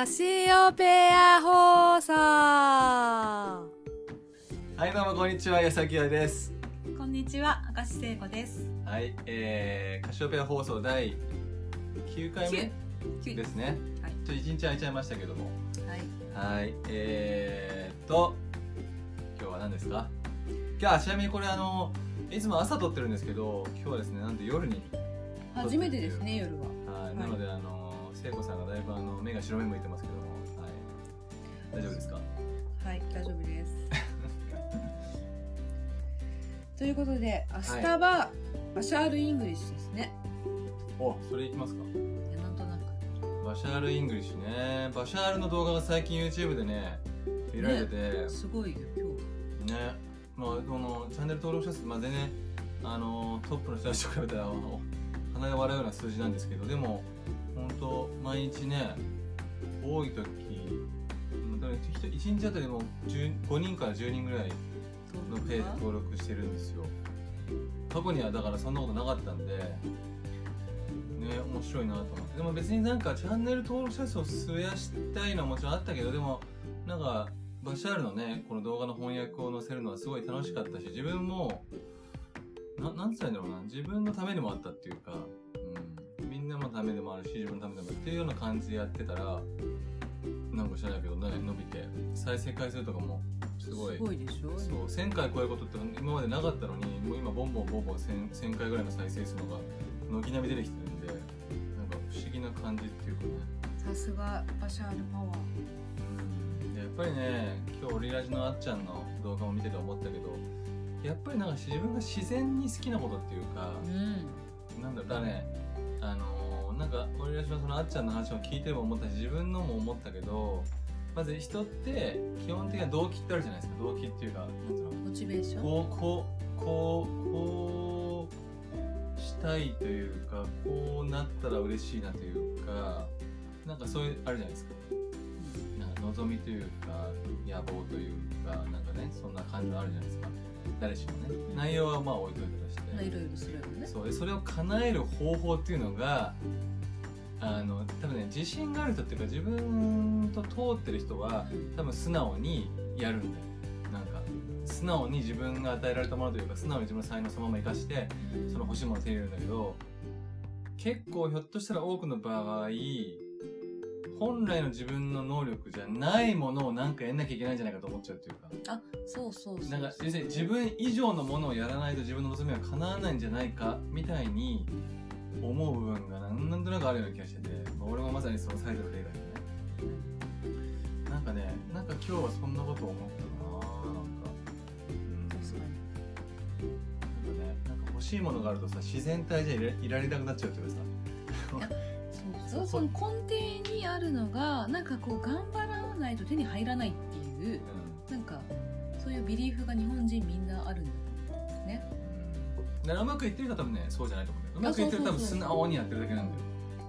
カシオペア放送。はいどうもこんにちは矢崎屋です。こんにちは、明石聖子です。はいえー、カシオペア放送第9回目九です。ね。はい。ちょっと1日空いちゃいましたけども。はい。はいえーっと今日は何ですか？今日はちなみにこれあのいつも朝撮ってるんですけど今日はですねなんと夜に初めてですね、夜は。はい、いなのであの聖子さんがだいぶあの目が白目向いてますけども。はい。大丈夫ですか？はい、大丈夫です。ということで、明日はバシャール English ですね。おそれいきますか？いやなんとなく。バシャール・ English ね。バシャールの動画が最近 YouTube でね見られて。てすごいよ、今ね。まあこのチャンネル登録者数まあ全然あのトップの人たちと比べたらお鼻で笑うような数字なんですけどでも毎日ね多い時1日あたりも10 5人から10人ぐらい日。のページ登録してるんですよ。過去にはだからそんなことなかったんでね面白いなと思って。でも別になんかチャンネル登録者数を増やしたいのはもちろんあったけどでもなんかバシャールのねこの動画の翻訳を載せるのはすごい楽しかったし自分もななんつったらいいんだろうな。自分のためでもあったっていうか、のためでもあるし自分のためでもあるっていうような感じでやってたらなんか知らないけどね伸びて再生回数とかもすごいすごいでしょ？そう1000回超えることって今までなかったのにもう今ボンボンボンボン 1000, 1000回ぐらいの再生数のが軒並み出てきてるんでなんか不思議な感じっていうかねさすがバシャールパワー。うんでやっぱりね今日オリラジのあっちゃんの動画も見てて思ったけどやっぱりなんか自分が自然に好きなことっていうかうん。なんだろうだねあのーなんかオリラジのそのあっちゃんの話を聞いても思ったし自分のも思ったけどまず人って基本的には動機ってあるじゃないですか。動機っていうかなんていうのモチベーション？こうこうこうこうしたいというかこうなったら嬉しいなというかなんかそういうあるじゃないですか。なんか望みというか野望というかなんかねそんな感じがあるじゃないですか。誰しもね。内容はまあ置いといて、まあいろいろするよね。そうでそれを叶える方法っていうのがあの多分ね自信がある人っていうか自分と通ってる人は多分素直にやるんだよなんか素直に自分が与えられたものというか素直に自分の才能をそのまま生かしてその欲しいものを手に入れるんだけど結構ひょっとしたら多くの場合本来の自分の能力じゃないものをなんかやんなきゃいけないんじゃないかと思っちゃうっていうか。あ、そうそうそう。なんか要するに自分以上のものをやらないと自分の望みは叶わないんじゃないかみたいに思う部分がなんとなくあるような気がしてて、まあ、俺もまさにその最たる例だよね。なんかねなんか今日はそんなこと思ったななんか。うん。確かに。なんかねなんか欲しいものがあるとさ自然体じゃいらいられなくなっちゃうっていうかさそうその根底にあるのがなんかこう頑張らないと手に入らないっていうなんかそういうビリーフが日本人みんなあるんだと思うんですね。うまくいってる人は多分ねそうじゃないと思うんだよ。うまくいってる人は多分素直にやってるだけなんだよ。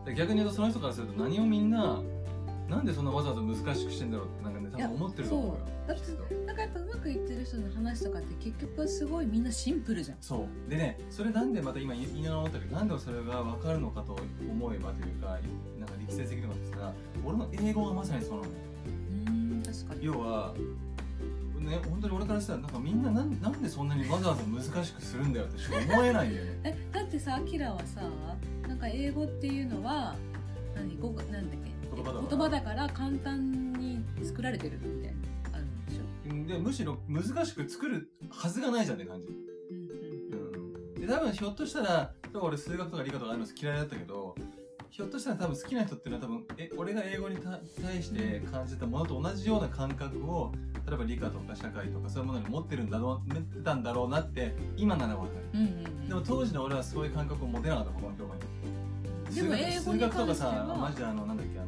で逆に言うとその人からすると何をみんななんでそんなわざわざ難しくしてんだろうってなんかね多分思ってると思うよなんかやっぱうまくいってる人の話とかって結局はすごいみんなシンプルじゃん。そう。でねそれなんでまた今言いながら思ったけどなんでそれが分かるのかと思えばというかなんか力説的とですが俺の英語がまさにそうなのよ。うーん確かに。要はね本当に俺からしたらなんかみんななんなんでそんなにわざわざ難しくするんだよってしか思えないんだよね。えだってさアキラはさなんか英語っていうのは何？語がなんだっけ？言葉だから。言葉だから簡単に作られてるみたいなでむしろ難しく作るはずがないじゃんって感じ。うんうんで多分ひょっとしたら俺数学とか理科とかああいうの嫌いだったけどひょっとしたら多分好きな人っていうのは多分え俺が英語にた対して感じたものと同じような感覚を例えば理科とか社会とかそういうものに持ってるんだろう持ってたんだろうなって今ならわかる。うんうんうん。でも当時の俺はそういう感覚を持てなかった他の教科にでも英語に数学とか関してはさマジであのなんだっけ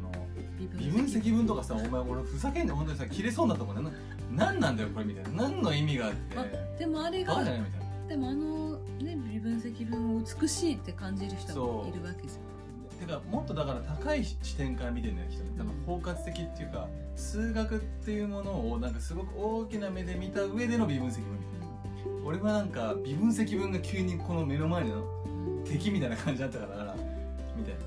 微微分積分とかさお前俺ふざけんで本当にさ切れそうになったもんね。ななんなんだよこれみたいな。何の意味があって。まあでもあれがバカじゃないみたいな。でもあのね微分積分を美しいって感じる人もいるわけじてかもっとだから高い視点から見てるんだよ人ね多分包括的っていうか数学っていうものをなんかすごく大きな目で見た上での微分積分みたいな。俺はなんか微分積分が急にこの目の前の敵みたいな感じだったからみたいな。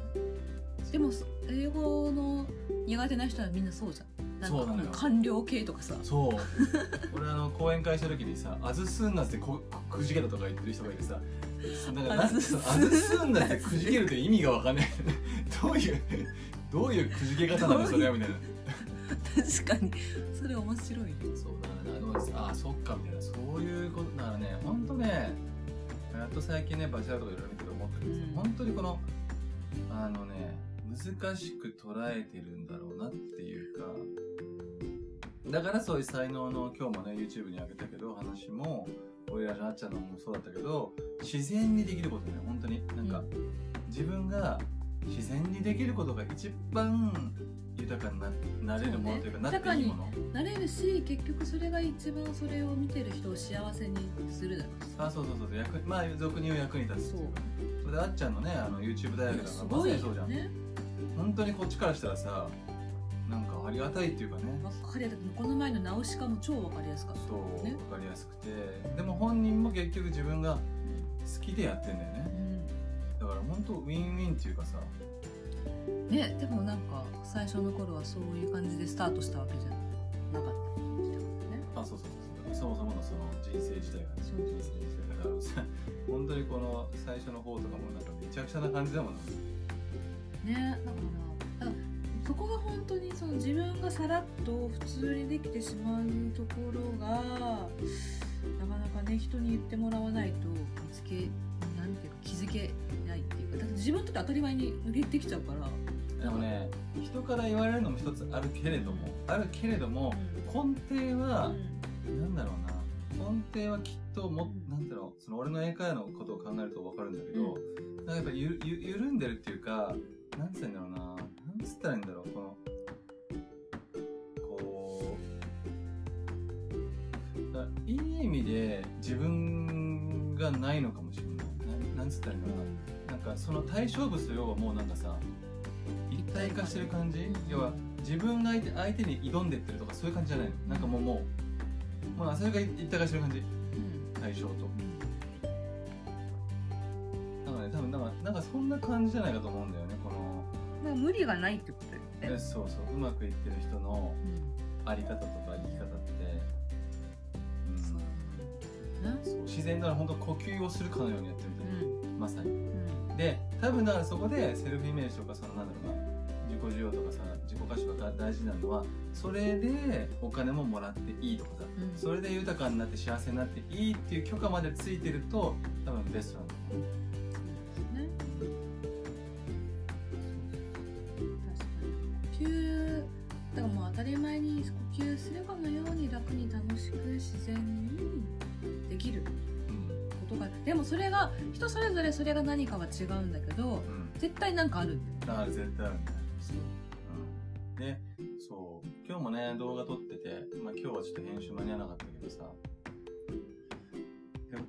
でも英語の苦手な人はみんなそうじゃん。なんかそうなのよ。官僚系とかさ。そう。俺あの講演会した時にさ「あずすんな」ってこくじけたとか言ってる人がいてさなんかなあずすんなってくじけるって意味がわかんない。どういうどういうくじけ方なのそれはみたいな。確かに。それ面白いね。そうだからどうですあそっかみたいな。そういうことだからねほんとねやっと最近ねバチェラーとかいろいろ見てて思ったけどさ、うん。本当にこのあのね難しく捉えてるんだろうなっていうか。だからそういう才能の今日もね YouTube に上げたけど話も俺らのあっちゃんのもそうだったけど自然にできることね。本当に。なんか、自分が自然にできることが一番豊かにななれるものというかね。なっていいもの。なれるし結局それが一番それを見てる人を幸せにするだろうし。あそうそうそう役まあ俗に言う役に立つっていうか。それであっちゃんのねあの YouTube 大学だからまさにそうじゃん、ね本当にこっちからしたらさなんかありがたいっていうかね。分かりやすくこの前のナウシカも超分かりやすかったそう、ね分かりやすくて。でも本人も結局自分が好きでやってんだよね。だから本当ウィンウィンっていうかさ。うんねでもなんか最初の頃はそういう感じでスタートしたわけじゃなかった感じだからね。あそうそうそうそもそものその人生自体がね。そう人生自体がだからさ本当にこの最初の方とかもなんかめちゃくちゃな感じだもんねね。だからそこが本当にその自分がさらっと普通にできてしまうところがなかなかね人に言ってもらわないと見つけなんていうか気づけないっていうかだって自分とって当たり前にできちゃうから。でもね人から言われるのも一つあるけれどもあるけれども根底は、なんだろうな。根底はきっともなんだろうその俺の英会話のことを考えると分かるんだけど、なんかやっぱゆゆ緩んでるっていうかなんつったらいいんだろうな。なんつったらいいんだろう。このこうだいい意味で自分がないのかもしれない。なんなんつったらいいんだろうな。なんかその対象物と要はもうなんかさ一体化してる感じ。要は自分が相手相手に挑んでってるとかそういう感じじゃないの。なんかもうもうまあそれが一体化してる感じ。うん。対象と。なんかね多分なんかなんかそんな感じじゃないかと思うんだよねこのまあ無理がないってことだよえそうそううまくいってる人のあり方とか生き方って、うん。そうね。そう自然なら本当呼吸をするかのようにやってるみたいな、うん。まさに。うん。で多分だからそこでセルフイメージとかそのなんだろうな自己需要とかさ自己可視化が大事なのはそれでお金ももらっていいとかさ、うん。それで豊かになって幸せになっていいっていう許可までついてると多分ベストなんだよねねり前に呼吸するかのように楽に楽しく自然にできるうん。ことがでもそれが人それぞれそれが何かは違うんだけどうん。絶対なんかある。んだから絶対あるんだよそう。うん。でそう。今日もね動画撮ってて、まあ、今日はちょっと編集間に合わなかったけどさ。で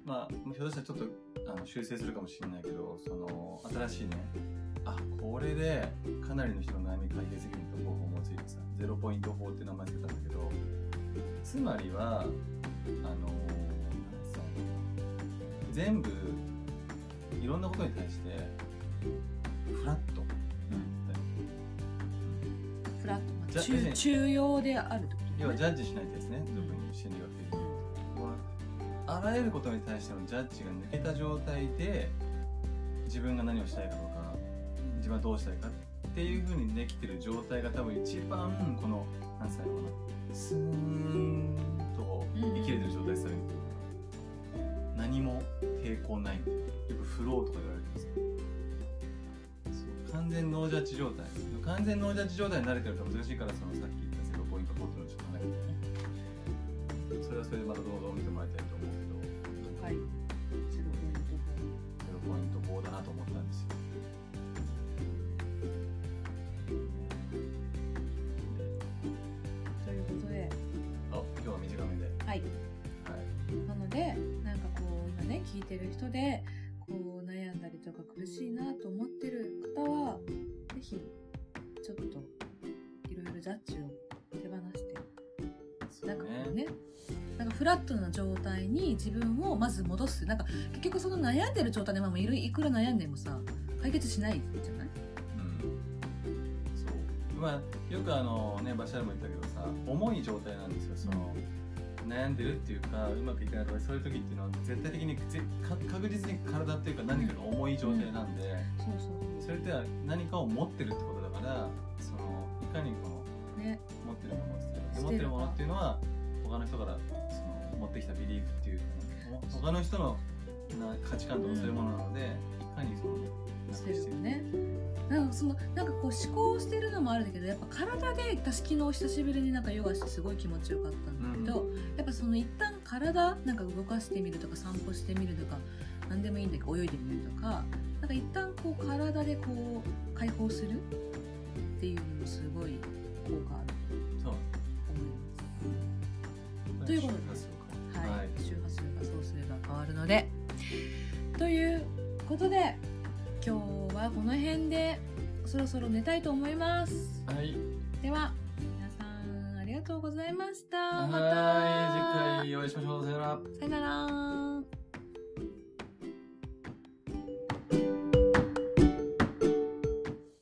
まあひょっとしたらちょっとあの修正するかもしれないけどその新しいねあこれでかなりの人の悩み解決できると方法もついてさゼロポイント法って名前つけたんだけどつまりはあの全部いろんなことに対してフラット。フラット。中中庸である要はジねャッジしないですね俗に心理学的にあらゆることに対してのジャッジが抜けた状態で自分が何をしたいかとか自分はどうしたいかっていうふうにできてる状態が多分一番この何歳かなスーンと生きれてる状態ですよね。何も抵抗ない。よくフローとか言われてるんです。完全ノージャッジ状態完全ノージャッジ状態に慣れてると難しいからそのさっき言ったゼロポイントフォートのちょっとそれはそれでまた動画を見てもらいたいなのでなんかこう今ね聞いてる人でこう悩んだりとか苦しいなと思ってる方はぜひちょっといろいろジャッジを手放して。なんかこうね。ねなんかフラットな状態に自分をまず戻す。なんか結局その悩んでる状態でまあいろいくら悩んでもさ解決しないじゃない？うん。そう。まあよくあのねバシャールも言ったけどさ重い状態なんですよその、悩んでるっていうかうまくいかないとかそういう時っていうのは絶対的に確実に体っていうか何かが重い状態なん。で、それって何かを持ってるってことだからそのいかにこのね持ってるものを捨てる持ってるものっていうのは他の人からその持ってきたビリーフっていう他の人のな価値観とかそういうものなので、いかにそのしてるよ。ね。なんかそのなんかこう思考をしてるのもあるんだけどやっぱ体で私昨日久しぶりになんかヨガしてすごい気持ちよかったんだけど、やっぱその一旦体なんか動かしてみるとか散歩してみるとか何でもいいんだけど泳いでみるとかなんか一旦こう体でこう解放するっていうのもすごい効果あると思います。ということではい、はい。周波数がそうすれば変わるので。ということで今日はこの辺でそろそろ寝たいと思います。はい。では皆さんありがとうございました。またはい。次回お会いしましょう。さよなら。さよなら